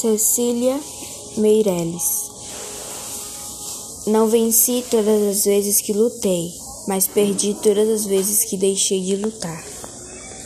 Cecília Meireles. Não venci todas as vezes que lutei, mas perdi todas as vezes que deixei de lutar.